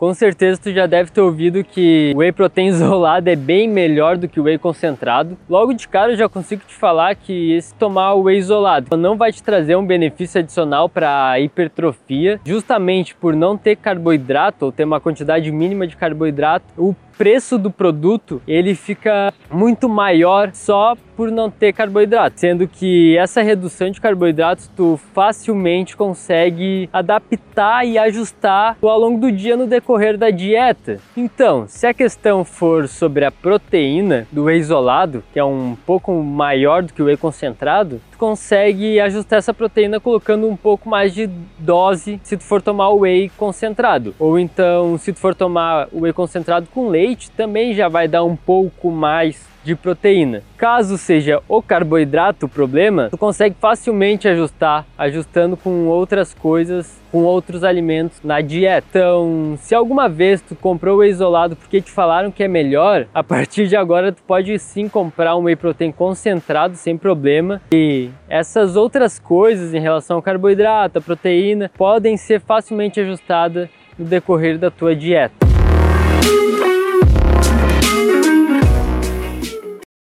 Com certeza tu já deve ter ouvido que o whey protein isolado é bem melhor do que o whey concentrado. Logo de cara eu já consigo te falar que esse tomar o whey isolado não vai te trazer um benefício adicional para hipertrofia, justamente por não ter carboidrato ou ter uma quantidade mínima de carboidrato. O preço do produto ele fica muito maior só por não ter carboidrato, sendo que essa redução de carboidratos tu facilmente consegue adaptar e ajustar ao longo do dia no decorrer da dieta. Então, se a questão for sobre a proteína do whey isolado, que é um pouco maior do que o whey concentrado, tu consegue ajustar essa proteína colocando um pouco mais de dose se tu for tomar o whey concentrado. Ou então, se tu for tomar o whey concentrado com leite, também já vai dar um pouco mais de proteína. Caso seja o carboidrato o problema, tu consegue facilmente ajustar, ajustando com outras coisas, com outros alimentos na dieta. Então, se alguma vez tu comprou o whey isolado porque te falaram que é melhor, a partir de agora tu pode sim comprar um whey protein concentrado sem problema. E essas outras coisas em relação ao carboidrato, a proteína, podem ser facilmente ajustadas no decorrer da tua dieta.